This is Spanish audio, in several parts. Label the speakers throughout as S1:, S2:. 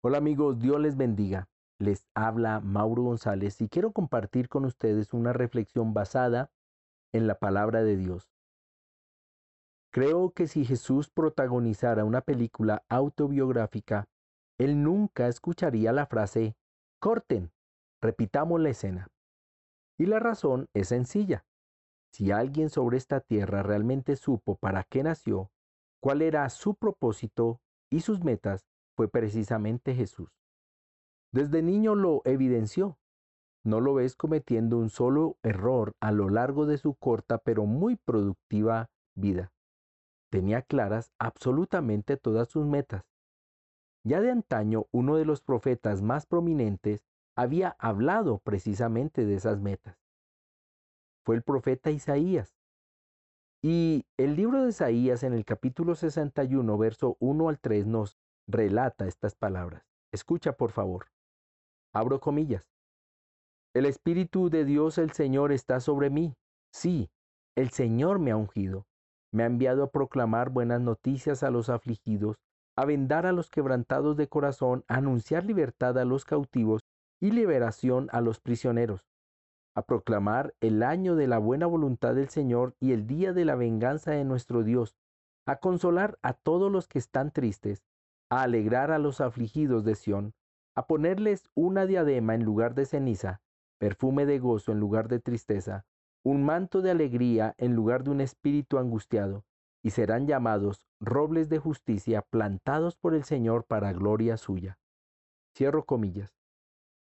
S1: Hola amigos, Dios les bendiga. Les habla Mauro González y quiero compartir con ustedes una reflexión basada en la palabra de Dios. Creo que si Jesús protagonizara una película autobiográfica, él nunca escucharía la frase, corten, repitamos la escena. Y la razón es sencilla. Si alguien sobre esta tierra realmente supo para qué nació, cuál era su propósito y sus metas, fue precisamente Jesús. Desde niño lo evidenció. No lo ves cometiendo un solo error a lo largo de su corta pero muy productiva vida. Tenía claras absolutamente todas sus metas. Ya de antaño uno de los profetas más prominentes había hablado precisamente de esas metas. Fue el profeta Isaías. Y el libro de Isaías en el capítulo 61, verso 1 al 3 nos relata estas palabras. Escucha, por favor. Abro comillas. El Espíritu de Dios el Señor está sobre mí. Sí, el Señor me ha ungido. Me ha enviado a proclamar buenas noticias a los afligidos, a vendar a los quebrantados de corazón, a anunciar libertad a los cautivos y liberación a los prisioneros, a proclamar el año de la buena voluntad del Señor y el día de la venganza de nuestro Dios, a consolar a todos los que están tristes, a alegrar a los afligidos de Sión, a ponerles una diadema en lugar de ceniza, perfume de gozo en lugar de tristeza, un manto de alegría en lugar de un espíritu angustiado, y serán llamados robles de justicia plantados por el Señor para gloria suya. Cierro comillas.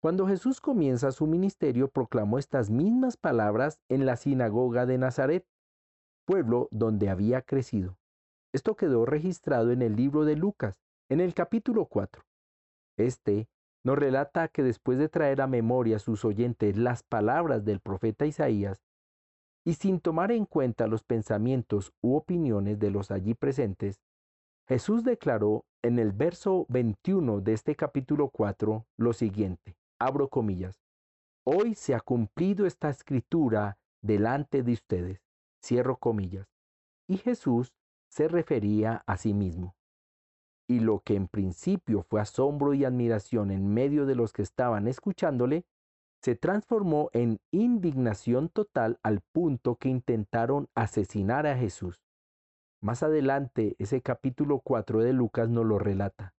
S1: Cuando Jesús comienza su ministerio proclamó estas mismas palabras en la sinagoga de Nazaret, pueblo donde había crecido. Esto quedó registrado en el libro de Lucas, en el capítulo 4, este nos relata que después de traer a memoria a sus oyentes las palabras del profeta Isaías, y sin tomar en cuenta los pensamientos u opiniones de los allí presentes, Jesús declaró en el verso 21 de este capítulo 4 lo siguiente, abro comillas, Hoy se ha cumplido esta escritura delante de ustedes, cierro comillas, y Jesús se refería a sí mismo y lo que en principio fue asombro y admiración en medio de los que estaban escuchándole, se transformó en indignación total al punto que intentaron asesinar a Jesús. Más adelante, ese capítulo 4 de Lucas nos lo relata.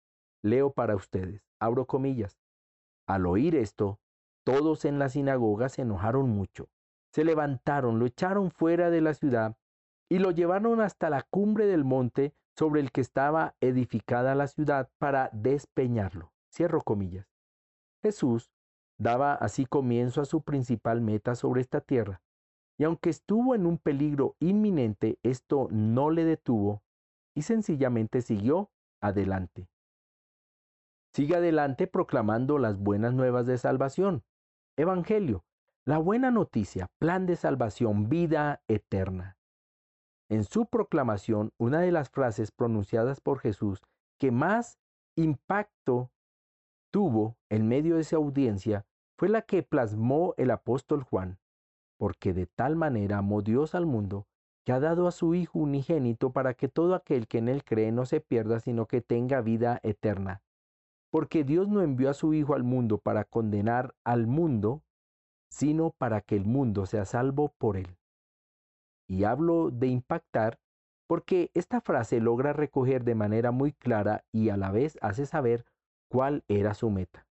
S1: Leo para ustedes, abro comillas. Al oír esto, todos en la sinagoga se enojaron mucho. Se levantaron, lo echaron fuera de la ciudad y lo llevaron hasta la cumbre del monte sobre el que estaba edificada la ciudad para despeñarlo. Cierro comillas. Jesús daba así comienzo a su principal meta sobre esta tierra, y aunque estuvo en un peligro inminente, esto no le detuvo y sencillamente siguió adelante. Sigue adelante proclamando las buenas nuevas de salvación. Evangelio, la buena noticia, plan de salvación, vida eterna. En su proclamación, una de las frases pronunciadas por Jesús que más impacto tuvo en medio de esa audiencia fue la que plasmó el apóstol Juan, porque de tal manera amó Dios al mundo, que ha dado a su Hijo unigénito para que todo aquel que en él cree no se pierda, sino que tenga vida eterna. Porque Dios no envió a su Hijo al mundo para condenar al mundo, sino para que el mundo sea salvo por él. Y hablo de impactar porque esta frase logra recoger de manera muy clara y a la vez hace saber cuál era su meta.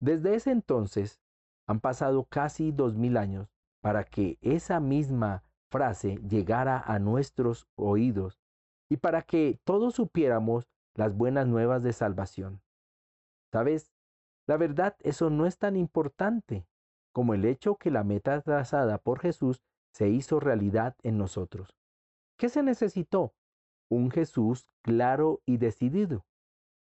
S1: Desde ese entonces han pasado casi dos mil años para que esa misma frase llegara a nuestros oídos y para que todos supiéramos las buenas nuevas de salvación. ¿Sabes? La verdad, eso no es tan importante como el hecho que la meta trazada por Jesús se hizo realidad en nosotros. ¿Qué se necesitó? Un Jesús claro y decidido.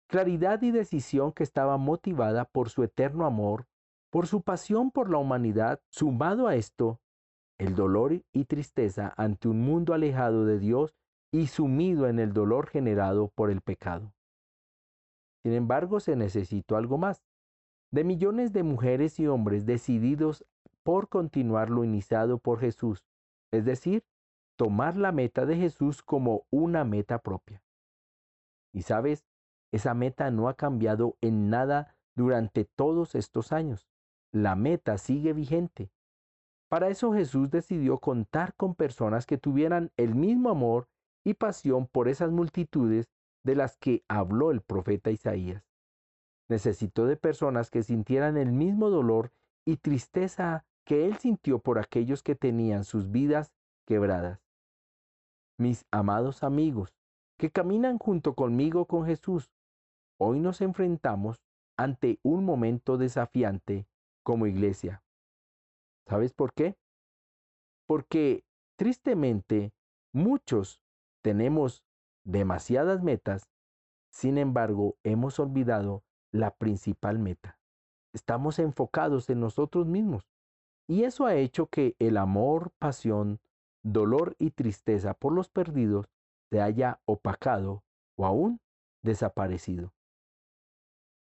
S1: Claridad y decisión que estaba motivada por su eterno amor, por su pasión por la humanidad, sumado a esto, el dolor y tristeza ante un mundo alejado de Dios y sumido en el dolor generado por el pecado. Sin embargo, se necesitó algo más. De millones de mujeres y hombres decididos por continuar lo iniciado por Jesús, es decir, tomar la meta de Jesús como una meta propia. Y sabes, Esa meta no ha cambiado en nada durante todos estos años. La meta sigue vigente. Para eso Jesús decidió contar con personas que tuvieran el mismo amor y pasión por esas multitudes de las que habló el profeta Isaías. Necesitó de personas que sintieran el mismo dolor y tristeza que él sintió por aquellos que tenían sus vidas quebradas. Mis amados amigos, que caminan junto conmigo con Jesús, hoy nos enfrentamos ante un momento desafiante como iglesia. ¿Sabes por qué? Porque tristemente muchos tenemos demasiadas metas, sin embargo hemos olvidado la principal meta. Estamos enfocados en nosotros mismos. Y eso ha hecho que el amor, pasión, dolor y tristeza por los perdidos se haya opacado o aún desaparecido.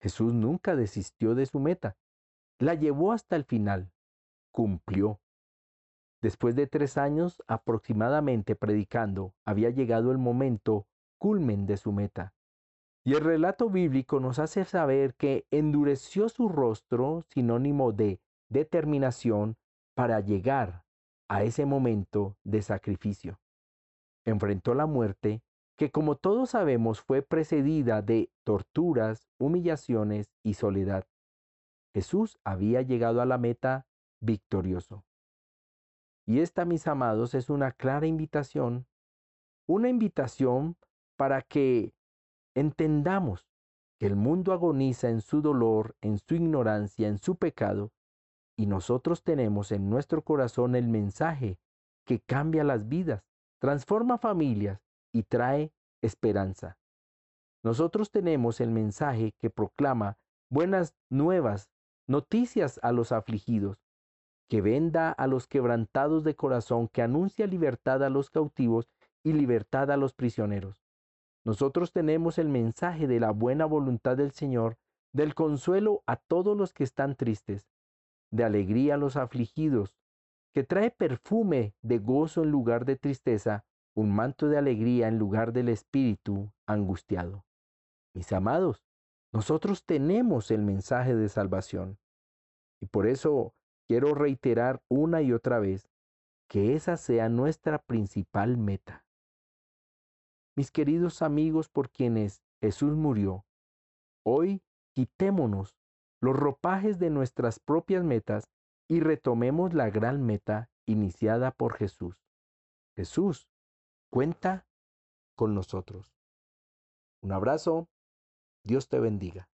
S1: Jesús nunca desistió de su meta. La llevó hasta el final. Cumplió. Después de tres años aproximadamente predicando, había llegado el momento culmen de su meta. Y el relato bíblico nos hace saber que endureció su rostro, sinónimo de determinación, para llegar a ese momento de sacrificio. Enfrentó la muerte, que como todos sabemos fue precedida de torturas, humillaciones y soledad. Jesús había llegado a la meta victorioso. Y esta, mis amados, es una clara invitación, una invitación para que entendamos que el mundo agoniza en su dolor, en su ignorancia, en su pecado, y nosotros tenemos en nuestro corazón el mensaje que cambia las vidas, transforma familias y trae esperanza. Nosotros tenemos el mensaje que proclama buenas nuevas, noticias a los afligidos, que venda a los quebrantados de corazón, que anuncia libertad a los cautivos y libertad a los prisioneros. Nosotros tenemos el mensaje de la buena voluntad del Señor, del consuelo a todos los que están tristes, de alegría a los afligidos, que trae perfume de gozo en lugar de tristeza, un manto de alegría en lugar del espíritu angustiado. Mis amados, nosotros tenemos el mensaje de salvación. Y por eso quiero reiterar una y otra vez que esa sea nuestra principal meta. Mis queridos amigos por quienes Jesús murió, hoy quitémonos los ropajes de nuestras propias metas y retomemos la gran meta iniciada por Jesús. Jesús cuenta con nosotros. Un abrazo, Dios te bendiga.